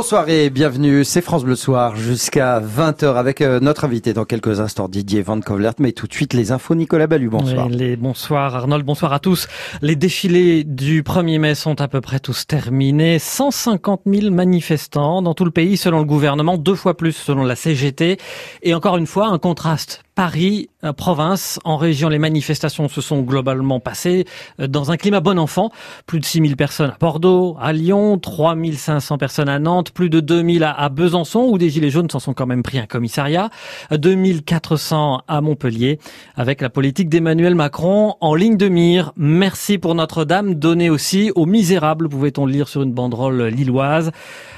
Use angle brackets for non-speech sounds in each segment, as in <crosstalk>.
Bonsoir et bienvenue, c'est France Bleu Soir jusqu'à 20h avec euh, notre invité dans quelques instants Didier Van Kovlert, mais tout de suite les infos Nicolas Ballu, bonsoir. bonsoir Arnold, bonsoir à tous. Les défilés du 1er mai sont à peu près tous terminés. 150 000 manifestants dans tout le pays selon le gouvernement, deux fois plus selon la CGT. Et encore une fois, un contraste Paris, euh, province, en région, les manifestations se sont globalement passées euh, dans un climat bon enfant. Plus de 6000 personnes à Bordeaux, à Lyon, 3500 personnes à Nantes, plus de 2000 à Besançon, où des Gilets jaunes s'en sont quand même pris un commissariat, 2400 à Montpellier, avec la politique d'Emmanuel Macron en ligne de mire. Merci pour Notre-Dame, donnée aussi aux misérables, pouvait-on lire sur une banderole lilloise.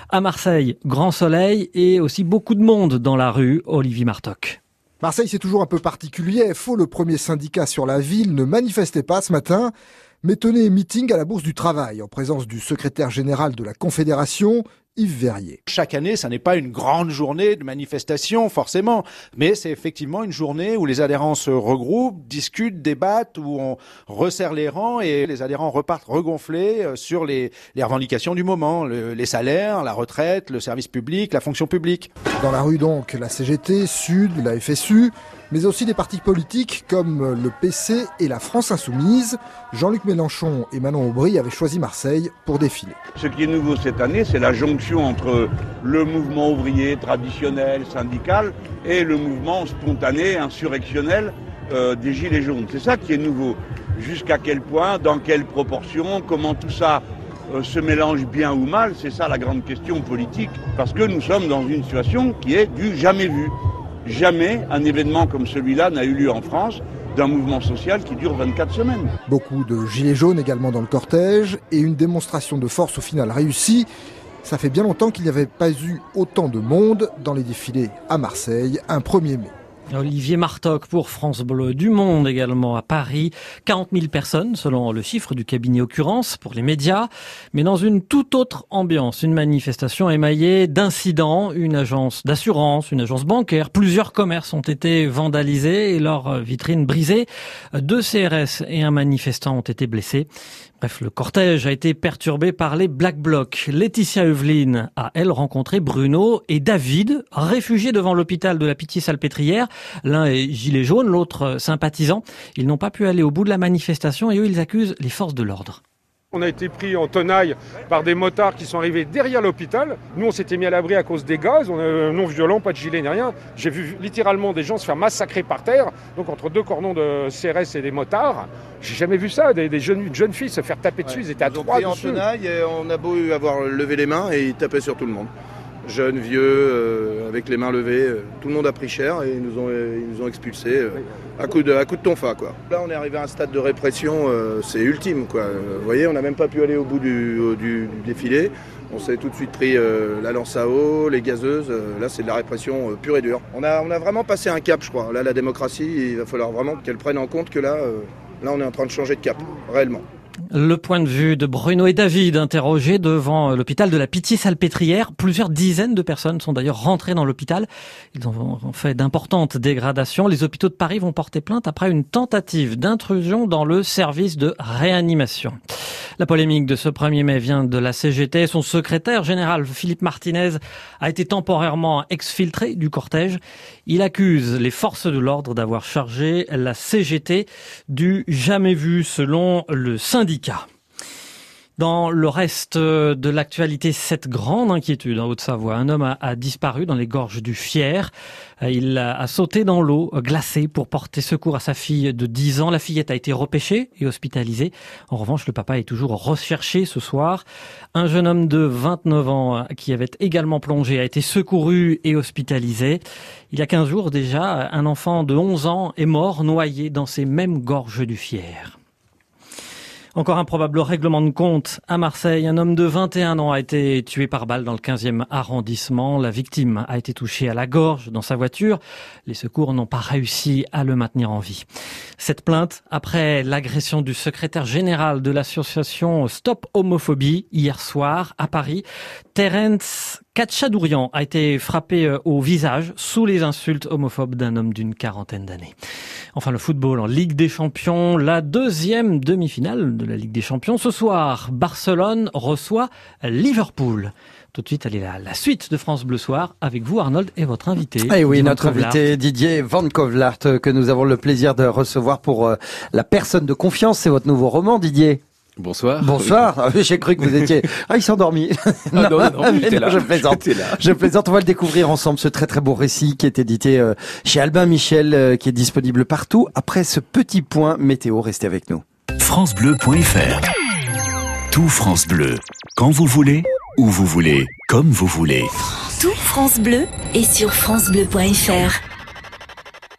À Marseille, grand soleil et aussi beaucoup de monde dans la rue, Olivier Martoc. Marseille, c'est toujours un peu particulier. Faux, le premier syndicat sur la ville ne manifestait pas ce matin, mais tenait meeting à la Bourse du Travail en présence du secrétaire général de la Confédération, Yves Verrier. Chaque année, ça n'est pas une grande journée de manifestation, forcément, mais c'est effectivement une journée où les adhérents se regroupent, discutent, débattent, où on resserre les rangs et les adhérents repartent regonflés euh, sur les, revendications du moment, les salaires, la retraite, le service public, la fonction publique. Dans la rue donc, la CGT, Sud, la FSU, mais aussi des partis politiques comme le PC et la France Insoumise. Jean-Luc Mélenchon et Manon Aubry avaient choisi Marseille pour défiler. Ce qui est nouveau cette année, c'est la jonction entre le mouvement ouvrier traditionnel, syndical, et le mouvement spontané, insurrectionnel euh, des Gilets jaunes. C'est ça qui est nouveau. Jusqu'à quel point, dans quelle proportion, comment tout ça euh, se mélange bien ou mal, c'est ça la grande question politique, parce que nous sommes dans une situation qui est du jamais vu. Jamais un événement comme celui-là n'a eu lieu en France d'un mouvement social qui dure 24 semaines. Beaucoup de gilets jaunes également dans le cortège et une démonstration de force au final réussie. Ça fait bien longtemps qu'il n'y avait pas eu autant de monde dans les défilés à Marseille un 1er mai. Olivier Martoc pour France Bleu du Monde également à Paris. 40 000 personnes selon le chiffre du cabinet Occurrence pour les médias. Mais dans une toute autre ambiance, une manifestation émaillée d'incidents, une agence d'assurance, une agence bancaire, plusieurs commerces ont été vandalisés et leurs vitrines brisées. Deux CRS et un manifestant ont été blessés. Bref, le cortège a été perturbé par les Black Blocs. Laetitia Eveline a, elle, rencontré Bruno et David, réfugiés devant l'hôpital de la Pitié-Salpêtrière. L'un est gilet jaune, l'autre sympathisant. Ils n'ont pas pu aller au bout de la manifestation et eux, ils accusent les forces de l'ordre. On a été pris en tenaille par des motards qui sont arrivés derrière l'hôpital. Nous, on s'était mis à l'abri à cause des gaz. On est non violent, pas de gilet ni rien. J'ai vu littéralement des gens se faire massacrer par terre, donc entre deux cordons de CRS et des motards. J'ai jamais vu ça, des, jeunes, une jeune fille se faire taper dessus. Ils étaient à trois pris en tenaille et on a beau avoir levé les mains et ils tapaient sur tout le monde jeunes, vieux, euh, avec les mains levées. Euh, tout le monde a pris cher et ils nous ont, ils nous ont expulsés euh, à, coup de, à coup de tonfa. Quoi. Là, on est arrivé à un stade de répression, c'est ultime. Quoi. Vous voyez, on n'a même pas pu aller au bout du, du, défilé. On s'est tout de suite pris la lance à eau, les gazeuses. là, c'est de la répression pure et dure. On a, on a vraiment passé un cap, je crois. Là, la démocratie, il va falloir vraiment qu'elle prenne en compte que là, là, on est en train de changer de cap, réellement. Le point de vue de Bruno et David interrogés devant l'hôpital de la Pitié-Salpêtrière. Plusieurs dizaines de personnes sont d'ailleurs rentrées dans l'hôpital. Ils ont fait d'importantes dégradations. Les hôpitaux de Paris vont porter plainte après une tentative d'intrusion dans le service de réanimation. La polémique de ce 1er mai vient de la CGT. Son secrétaire général, Philippe Martinez, a été temporairement exfiltré du cortège. Il accuse les forces de l'ordre d'avoir chargé la CGT du jamais vu selon le syndicat. Dans le reste de l'actualité, cette grande inquiétude en Haute-Savoie. Un homme a, disparu dans les gorges du Fier. Il a, sauté dans l'eau glacée pour porter secours à sa fille de 10 ans. La fillette a été repêchée et hospitalisée. En revanche, le papa est toujours recherché ce soir. Un jeune homme de 29 ans qui avait également plongé a été secouru et hospitalisé. Il y a 15 jours déjà, un enfant de 11 ans est mort noyé dans ces mêmes gorges du Fier. Encore un probable règlement de compte à Marseille. Un homme de 21 ans a été tué par balle dans le 15e arrondissement. La victime a été touchée à la gorge dans sa voiture. Les secours n'ont pas réussi à le maintenir en vie. Cette plainte après l'agression du secrétaire général de l'association Stop Homophobie hier soir à Paris. Terence Katchadourian a été frappé euh, au visage sous les insultes homophobes d'un homme d'une quarantaine d'années. Enfin, le football en Ligue des Champions, la deuxième demi-finale de la Ligue des Champions. Ce soir, Barcelone reçoit Liverpool. Tout de suite, allez là, la suite de France Bleu Soir avec vous, Arnold, et votre invité. Eh oui, Didier notre Van invité Didier Van Kovlaert, euh, que nous avons le plaisir de recevoir pour euh, La personne de confiance. C'est votre nouveau roman, Didier. Bonsoir. Bonsoir. Ah, J'ai cru que vous étiez. <laughs> Ah, il s'est endormi. Ah, non, non, non, là. <laughs> je plaisante. Là. Je plaisante. On va le découvrir ensemble, ce très très beau récit qui est édité euh, chez Albin Michel, euh, qui est disponible partout. Après ce petit point météo, restez avec nous. francebleu.fr Tout France Bleu, quand vous voulez, où vous voulez, comme vous voulez. Tout France Bleu est sur francebleu.fr.